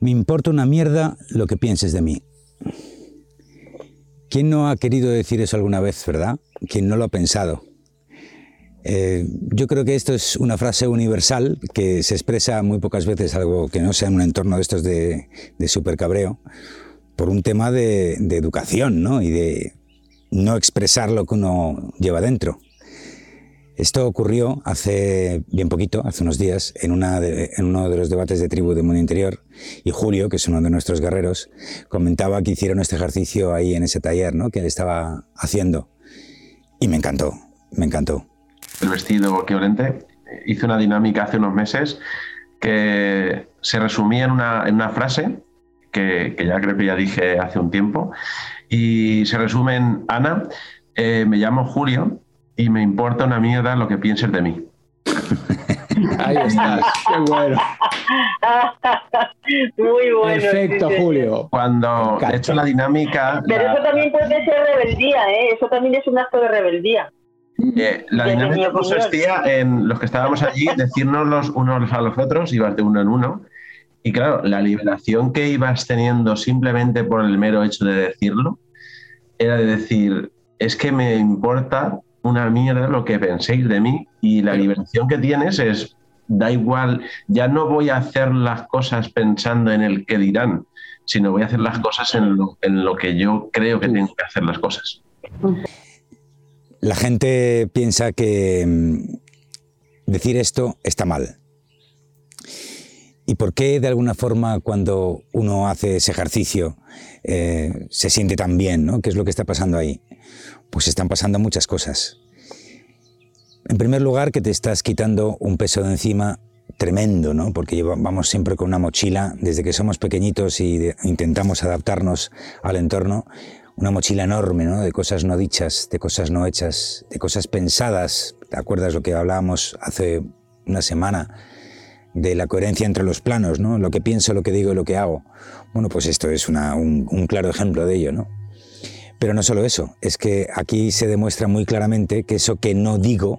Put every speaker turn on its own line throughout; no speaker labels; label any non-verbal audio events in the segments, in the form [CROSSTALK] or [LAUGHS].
Me importa una mierda lo que pienses de mí. ¿Quién no ha querido decir eso alguna vez, verdad? ¿Quién no lo ha pensado? Eh, yo creo que esto es una frase universal que se expresa muy pocas veces, algo que no sea en un entorno de estos de, de super cabreo, por un tema de, de educación ¿no? y de no expresar lo que uno lleva dentro. Esto ocurrió hace bien poquito, hace unos días, en, uno de los debates de tribu de Mundo Interior, y Julio, que es uno de nuestros guerreros, comentaba que hicieron este ejercicio ahí en ese taller ¿no? que él estaba haciendo. Y me encantó, me encantó.
El vestido equivalente hice una dinámica hace unos meses que se resumía en una, frase que, que, ya creo que ya dije hace un tiempo, y se resume en, Ana, eh, me llamo Julio, y me importa una mierda lo que pienses de mí. [LAUGHS]
Ahí estás, qué bueno. [LAUGHS]
Muy bueno.
Perfecto, Julio.
Cuando he hecho la dinámica.
Pero eso también puede ser rebeldía, ¿eh? Eso también es un acto de rebeldía.
Eh, la dinámica consistía en los que estábamos allí [LAUGHS] decirnos los unos a los otros, ibas de uno en uno. Y claro, la liberación que ibas teniendo simplemente por el mero hecho de decirlo era de decir, es que me importa una mierda lo que penséis de mí y la liberación que tienes es, da igual, ya no voy a hacer las cosas pensando en el que dirán, sino voy a hacer las cosas en lo, en lo que yo creo que tengo que hacer las cosas.
La gente piensa que mm, decir esto está mal. ¿Y por qué de alguna forma cuando uno hace ese ejercicio eh, se siente tan bien? ¿no? ¿Qué es lo que está pasando ahí? Pues están pasando muchas cosas. En primer lugar, que te estás quitando un peso de encima tremendo, ¿no? Porque vamos siempre con una mochila, desde que somos pequeñitos y intentamos adaptarnos al entorno, una mochila enorme, ¿no? De cosas no dichas, de cosas no hechas, de cosas pensadas. ¿Te acuerdas lo que hablábamos hace una semana? de la coherencia entre los planos, ¿no? Lo que pienso, lo que digo y lo que hago. Bueno, pues esto es un, un, claro ejemplo de ello, ¿no? Pero no solo eso, es que aquí se demuestra muy claramente que eso que no digo,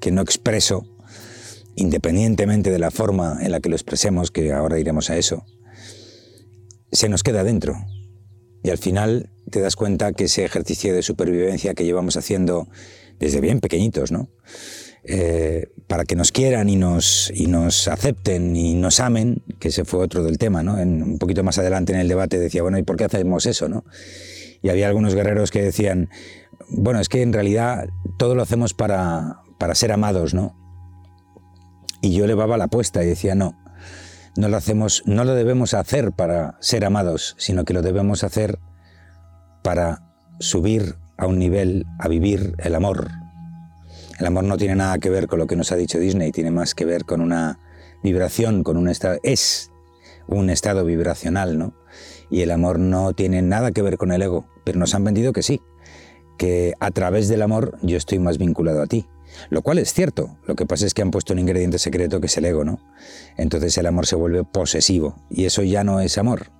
que no expreso, independientemente de la forma en la que lo expresemos, que ahora iremos a eso, se nos queda dentro. Y al final te das cuenta que ese ejercicio de supervivencia que llevamos haciendo desde bien pequeñitos, ¿no? Eh, para que nos quieran y nos, y nos acepten y nos amen, que ese fue otro del tema, ¿no? En, un poquito más adelante en el debate decía, bueno, ¿y por qué hacemos eso, no? Y había algunos guerreros que decían, bueno, es que en realidad todo lo hacemos para, para ser amados, ¿no? Y yo elevaba la apuesta y decía, no, no lo hacemos, no lo debemos hacer para ser amados, sino que lo debemos hacer para subir a un nivel, a vivir el amor, el amor no tiene nada que ver con lo que nos ha dicho Disney, tiene más que ver con una vibración, con un estado, es un estado vibracional, ¿no? Y el amor no tiene nada que ver con el ego, pero nos han vendido que sí, que a través del amor yo estoy más vinculado a ti. Lo cual es cierto, lo que pasa es que han puesto un ingrediente secreto que es el ego, ¿no? Entonces el amor se vuelve posesivo y eso ya no es amor,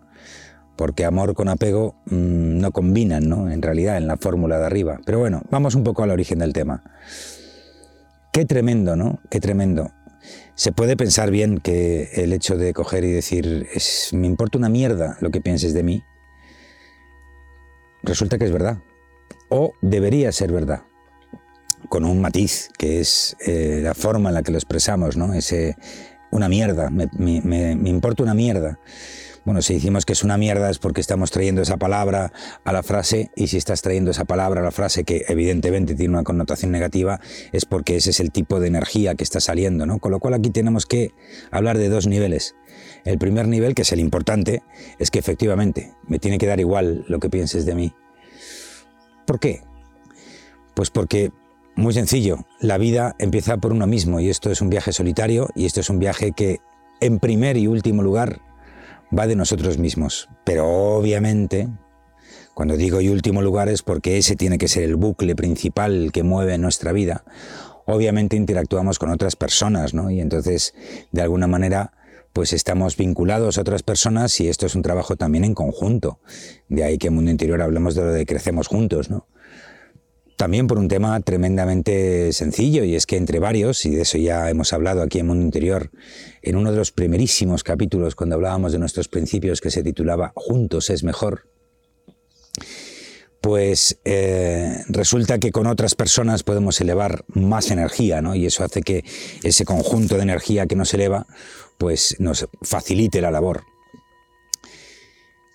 porque amor con apego mmm, no combinan, ¿no? En realidad, en la fórmula de arriba. Pero bueno, vamos un poco al origen del tema. Qué tremendo, ¿no? Qué tremendo. Se puede pensar bien que el hecho de coger y decir, es, me importa una mierda lo que pienses de mí, resulta que es verdad. O debería ser verdad. Con un matiz, que es eh, la forma en la que lo expresamos, ¿no? Ese, una mierda, me, me, me importa una mierda. Bueno, si decimos que es una mierda es porque estamos trayendo esa palabra a la frase y si estás trayendo esa palabra a la frase que evidentemente tiene una connotación negativa es porque ese es el tipo de energía que está saliendo, ¿no? Con lo cual aquí tenemos que hablar de dos niveles. El primer nivel, que es el importante, es que efectivamente me tiene que dar igual lo que pienses de mí. ¿Por qué? Pues porque muy sencillo, la vida empieza por uno mismo y esto es un viaje solitario y esto es un viaje que en primer y último lugar va de nosotros mismos. Pero obviamente, cuando digo y último lugar es porque ese tiene que ser el bucle principal que mueve nuestra vida. Obviamente interactuamos con otras personas, ¿no? Y entonces, de alguna manera, pues estamos vinculados a otras personas y esto es un trabajo también en conjunto. De ahí que en Mundo Interior hablemos de lo de crecemos juntos, ¿no? También por un tema tremendamente sencillo, y es que entre varios, y de eso ya hemos hablado aquí en Mundo Interior, en uno de los primerísimos capítulos cuando hablábamos de nuestros principios que se titulaba Juntos es mejor, pues eh, resulta que con otras personas podemos elevar más energía, ¿no? Y eso hace que ese conjunto de energía que nos eleva, pues nos facilite la labor.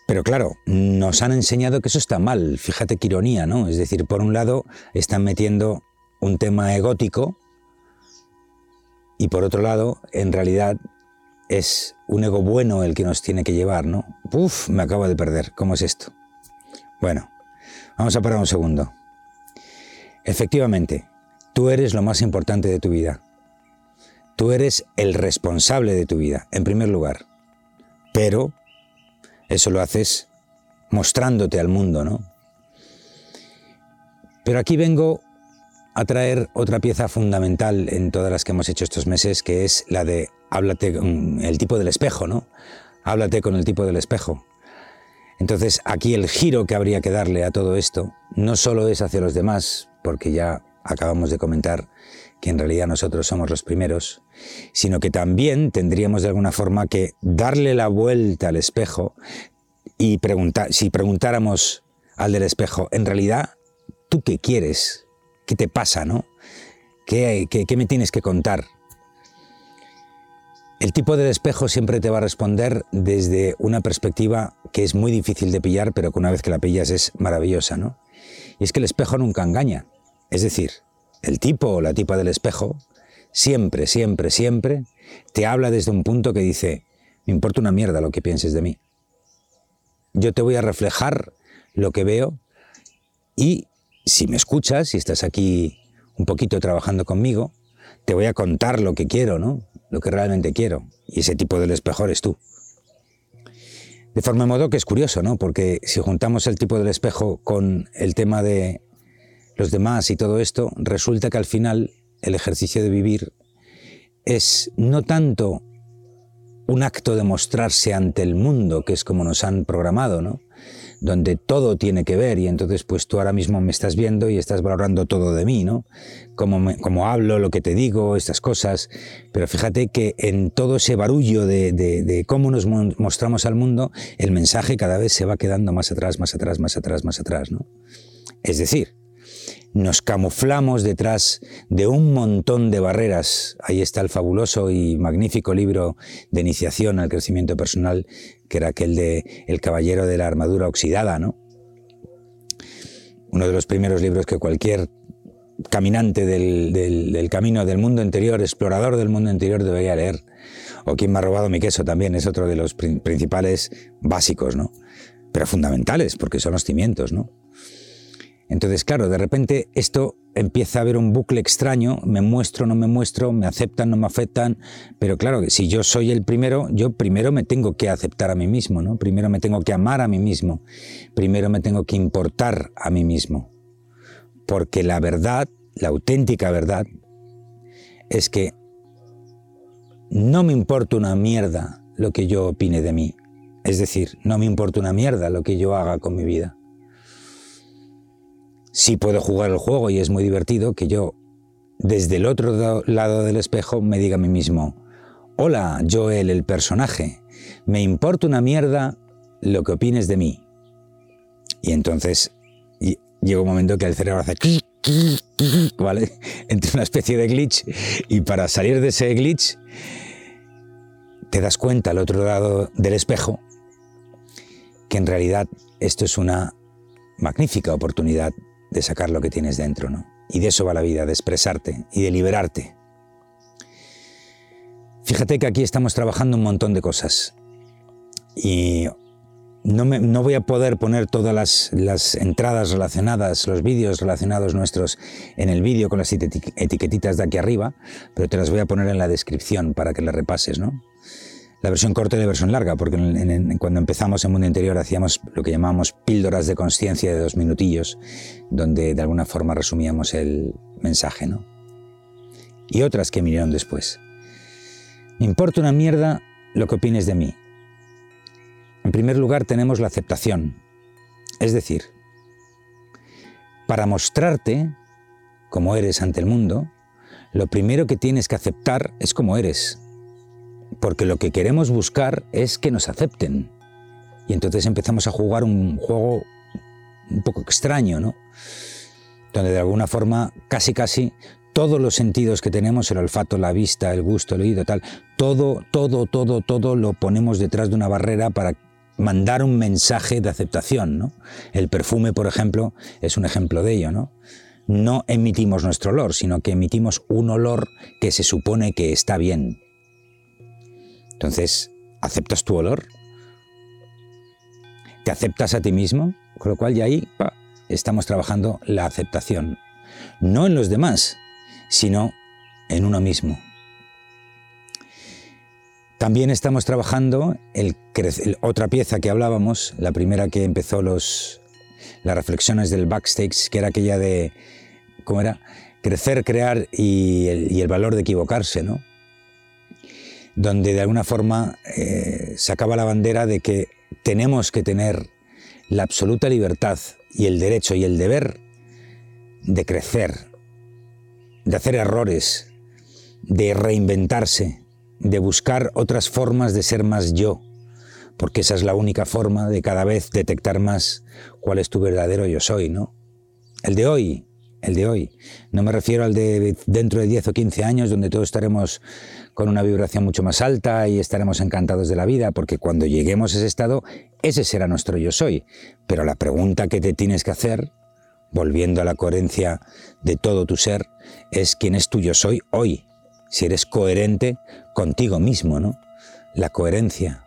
Pero claro, nos han enseñado que eso está mal. Fíjate qué ironía, ¿no? Es decir, por un lado están metiendo un tema egótico y por otro lado, en realidad es un ego bueno el que nos tiene que llevar, ¿no? Uf, me acabo de perder. ¿Cómo es esto? Bueno, vamos a parar un segundo. Efectivamente, tú eres lo más importante de tu vida. Tú eres el responsable de tu vida, en primer lugar. Pero eso lo haces mostrándote al mundo, ¿no? Pero aquí vengo a traer otra pieza fundamental en todas las que hemos hecho estos meses, que es la de háblate con el tipo del espejo, ¿no? Háblate con el tipo del espejo. Entonces, aquí el giro que habría que darle a todo esto no solo es hacia los demás, porque ya acabamos de comentar que en realidad nosotros somos los primeros, sino que también tendríamos de alguna forma que darle la vuelta al espejo y preguntar, si preguntáramos al del espejo, en realidad, ¿tú qué quieres? ¿Qué te pasa, no? ¿Qué, me tienes que contar? El tipo del espejo siempre te va a responder desde una perspectiva que es muy difícil de pillar, pero que una vez que la pillas es maravillosa, ¿no? Y es que el espejo nunca engaña. Es decir, el tipo o la tipa del espejo siempre, siempre, siempre te habla desde un punto que dice, me importa una mierda lo que pienses de mí. Yo te voy a reflejar lo que veo y si me escuchas, si estás aquí un poquito trabajando conmigo, te voy a contar lo que quiero, ¿no? Lo que realmente quiero. Y ese tipo del espejo eres tú. De forma modo que es curioso, ¿no? Porque si juntamos el tipo del espejo con el tema de los demás y todo esto, resulta que al final el ejercicio de vivir es no tanto un acto de mostrarse ante el mundo, que es como nos han programado, ¿no? donde todo tiene que ver y entonces pues tú ahora mismo me estás viendo y estás valorando todo de mí, ¿no? Cómo, hablo, lo que te digo, estas cosas, pero fíjate que en todo ese barullo de, de cómo nos mostramos al mundo, el mensaje cada vez se va quedando más atrás, más atrás, más atrás, más atrás, ¿no? Es decir, nos camuflamos detrás de un montón de barreras. Ahí está el fabuloso y magnífico libro de iniciación al crecimiento personal, que era aquel de El caballero de la armadura oxidada, ¿no? Uno de los primeros libros que cualquier caminante del, camino del mundo interior, explorador del mundo interior debería leer. O quien me ha robado mi queso también es otro de los principales básicos, ¿no? Pero fundamentales, porque son los cimientos, ¿no? Entonces, claro, de repente esto empieza a haber un bucle extraño, me muestro, no me muestro, me aceptan, no me aceptan, pero claro, si yo soy el primero, yo primero me tengo que aceptar a mí mismo, ¿no? Primero me tengo que amar a mí mismo, primero me tengo que importar a mí mismo, porque la verdad, la auténtica verdad, es que no me importa una mierda lo que yo opine de mí, es decir, no me importa una mierda lo que yo haga con mi vida sí puedo jugar el juego y es muy divertido que yo, desde el otro lado del espejo, me diga a mí mismo, hola, Joel, el personaje, me importa una mierda lo que opines de mí. Y entonces llega un momento que el cerebro hace... ¿Vale? [LAUGHS] Entre una especie de glitch y para salir de ese glitch te das cuenta al otro lado del espejo que en realidad esto es una magnífica oportunidad de sacar lo que tienes dentro, ¿no? Y de eso va la vida, de expresarte y de liberarte. Fíjate que aquí estamos trabajando un montón de cosas y no, me, no voy a poder poner todas las, las, entradas relacionadas, los vídeos relacionados nuestros en el vídeo con las etiquetitas de aquí arriba, pero te las voy a poner en la descripción para que las repases, ¿no? La versión corta y la versión larga, porque cuando empezamos en Mundo Interior hacíamos lo que llamábamos píldoras de conciencia de dos minutillos, donde de alguna forma resumíamos el mensaje, ¿no? Y otras que vinieron después. Me importa una mierda lo que opines de mí. En primer lugar tenemos la aceptación, es decir, para mostrarte como eres ante el mundo, lo primero que tienes que aceptar es como eres. Porque lo que queremos buscar es que nos acepten. Y entonces empezamos a jugar un juego un poco extraño, ¿no? Donde de alguna forma, casi casi, todos los sentidos que tenemos, el olfato, la vista, el gusto, el oído, tal, todo, todo, todo, todo lo ponemos detrás de una barrera para mandar un mensaje de aceptación, ¿no? El perfume, por ejemplo, es un ejemplo de ello, ¿no? No emitimos nuestro olor, sino que emitimos un olor que se supone que está bien. Entonces, ¿aceptas tu olor? ¿Te aceptas a ti mismo? Con lo cual ya ahí estamos trabajando la aceptación. No en los demás, sino en uno mismo. También estamos trabajando el, otra pieza que hablábamos, la primera que empezó los, las reflexiones del backstage, que era aquella de, ¿cómo era? Crecer, crear y el, valor de equivocarse, ¿no? Donde de alguna forma eh, sacaba la bandera de que tenemos que tener la absoluta libertad y el derecho y el deber de crecer, de hacer errores, de reinventarse, de buscar otras formas de ser más yo, porque esa es la única forma de cada vez detectar más cuál es tu verdadero yo soy, ¿no? El de hoy, el de hoy. No me refiero al de dentro de 10 o 15 años, donde todos estaremos con una vibración mucho más alta y estaremos encantados de la vida, porque cuando lleguemos a ese estado, ese será nuestro yo soy. Pero la pregunta que te tienes que hacer, volviendo a la coherencia de todo tu ser, es quién es tu yo soy hoy, si eres coherente contigo mismo, ¿no? La coherencia.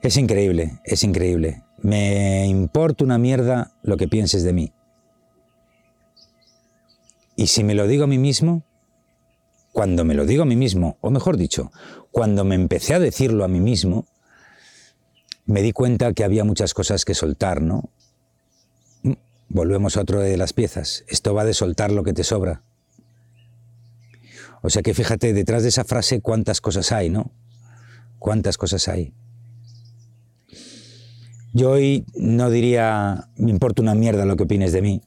Es increíble, es increíble. Me importa una mierda lo que pienses de mí. Y si me lo digo a mí mismo, cuando me lo digo a mí mismo, o mejor dicho, cuando me empecé a decirlo a mí mismo, me di cuenta que había muchas cosas que soltar, ¿no? Volvemos a otro de las piezas. Esto va de soltar lo que te sobra. O sea que fíjate, detrás de esa frase cuántas cosas hay, ¿no? Cuántas cosas hay. Yo hoy no diría, me importa una mierda lo que opines de mí,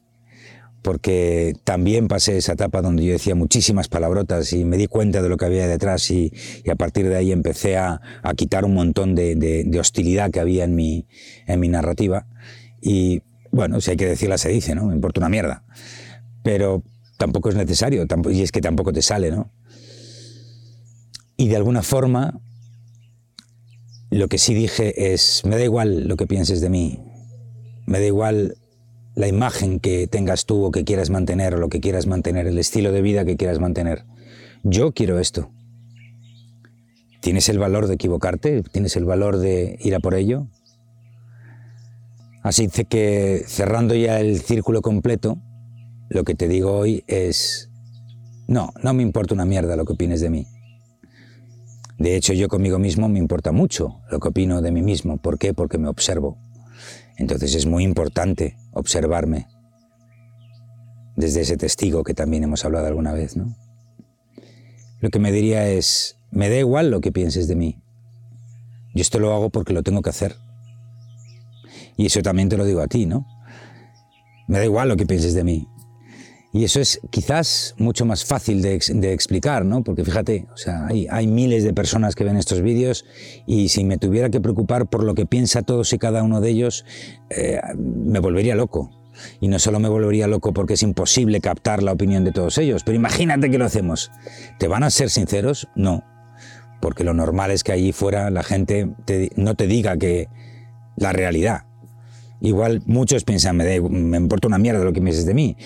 porque también pasé esa etapa donde yo decía muchísimas palabrotas y me di cuenta de lo que había detrás y, a partir de ahí empecé a, quitar un montón de, de, hostilidad que había en mi, en mi narrativa. Y bueno, si hay que decirla, se dice, ¿no? Me importa una mierda. Pero tampoco es necesario, y es que tampoco te sale, ¿no? Y de alguna forma, lo que sí dije es, me da igual lo que pienses de mí, me da igual la imagen que tengas tú o que quieras mantener o lo que quieras mantener, el estilo de vida que quieras mantener. Yo quiero esto. ¿Tienes el valor de equivocarte? ¿Tienes el valor de ir a por ello? Así que cerrando ya el círculo completo, lo que te digo hoy es, no, no me importa una mierda lo que opines de mí. De hecho, yo conmigo mismo me importa mucho lo que opino de mí mismo. ¿Por qué? Porque me observo. Entonces es muy importante observarme desde ese testigo que también hemos hablado alguna vez, ¿no? Lo que me diría es, me da igual lo que pienses de mí. Yo esto lo hago porque lo tengo que hacer. Y eso también te lo digo a ti, ¿no? Me da igual lo que pienses de mí. Y eso es quizás mucho más fácil de, explicar, ¿no? Porque fíjate, o sea, hay, miles de personas que ven estos vídeos y si me tuviera que preocupar por lo que piensa todos y cada uno de ellos, eh, me volvería loco. Y no solo me volvería loco porque es imposible captar la opinión de todos ellos, pero imagínate que lo hacemos. ¿Te van a ser sinceros? No. Porque lo normal es que allí fuera la gente no te diga que la realidad, Igual muchos piensan, me, me importa una mierda lo que pienses de mí.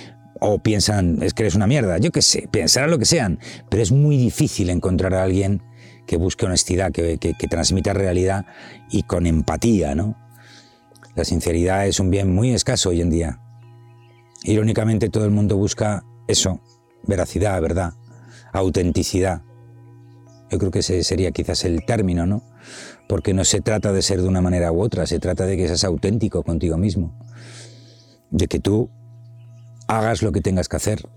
O piensan, es que eres una mierda. Yo qué sé, pensarán lo que sean. Pero es muy difícil encontrar a alguien que busque honestidad, que, que, que transmita realidad y con empatía, ¿no? La sinceridad es un bien muy escaso hoy en día. Irónicamente todo el mundo busca eso, veracidad, verdad, autenticidad. Yo creo que ese sería quizás el término, ¿no? porque no se trata de ser de una manera u otra, se trata de que seas auténtico contigo mismo, de que tú hagas lo que tengas que hacer.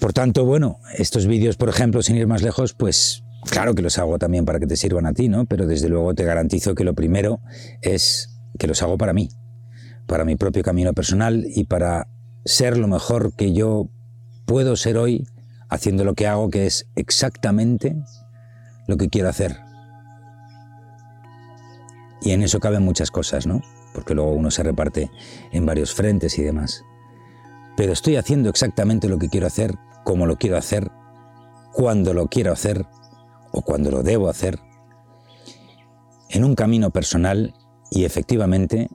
Por tanto, bueno, estos vídeos, por ejemplo, sin ir más lejos, pues Claro que los hago también para que te sirvan a ti, ¿no? Pero desde luego te garantizo que lo primero es que los hago para mí, para mi propio camino personal y para ser lo mejor que yo puedo ser hoy haciendo lo que hago, que es exactamente lo que quiero hacer. Y en eso caben muchas cosas, ¿no? Porque luego uno se reparte en varios frentes y demás. Pero estoy haciendo exactamente lo que quiero hacer, como lo quiero hacer, cuando lo quiero hacer o cuando lo debo hacer, en un camino personal y efectivamente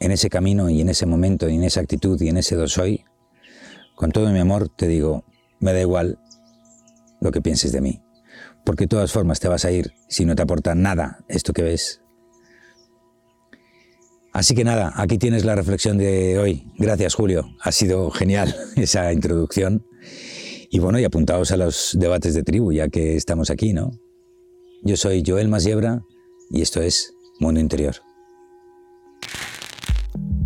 en ese camino y en ese momento y en esa actitud y en ese do soy, con todo mi amor te digo, me da igual lo que pienses de mí, porque de todas formas te vas a ir si no te aporta nada esto que ves. Así que nada, aquí tienes la reflexión de hoy. Gracias Julio, ha sido genial [LAUGHS] esa introducción. Y bueno, y apuntaos a los debates de tribu, ya que estamos aquí, ¿no? Yo soy Joel Masiebra y esto es Mundo Interior.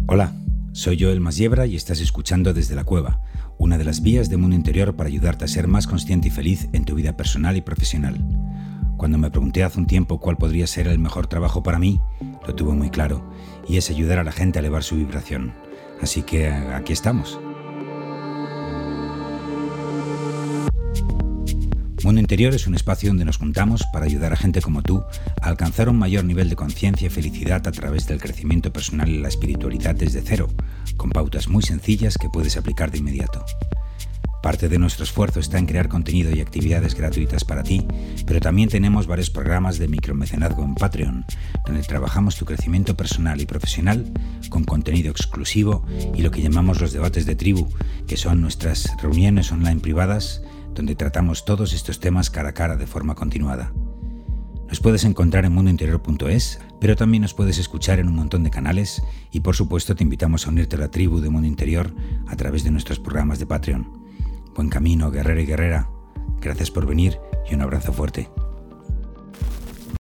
Hola, soy Joel Masiebra y estás escuchando Desde la Cueva, una de las vías de Mundo Interior para ayudarte a ser más consciente y feliz en tu vida personal y profesional. Cuando me pregunté hace un tiempo cuál podría ser el mejor trabajo para mí, lo tuve muy claro, y es ayudar a la gente a elevar su vibración. Así que aquí estamos. Mundo Interior es un espacio donde nos juntamos para ayudar a gente como tú a alcanzar un mayor nivel de conciencia y felicidad a través del crecimiento personal y la espiritualidad desde cero, con pautas muy sencillas que puedes aplicar de inmediato. Parte de nuestro esfuerzo está en crear contenido y actividades gratuitas para ti, pero también tenemos varios programas de micromecenazgo en Patreon, donde trabajamos tu crecimiento personal y profesional con contenido exclusivo y lo que llamamos los debates de tribu, que son nuestras reuniones online privadas donde tratamos todos estos temas cara a cara de forma continuada. Nos puedes encontrar en mundointerior.es, pero también nos puedes escuchar en un montón de canales y por supuesto te invitamos a unirte a la tribu de Mundo Interior a través de nuestros programas de Patreon. Buen camino, guerrero y guerrera. Gracias por venir y un abrazo fuerte.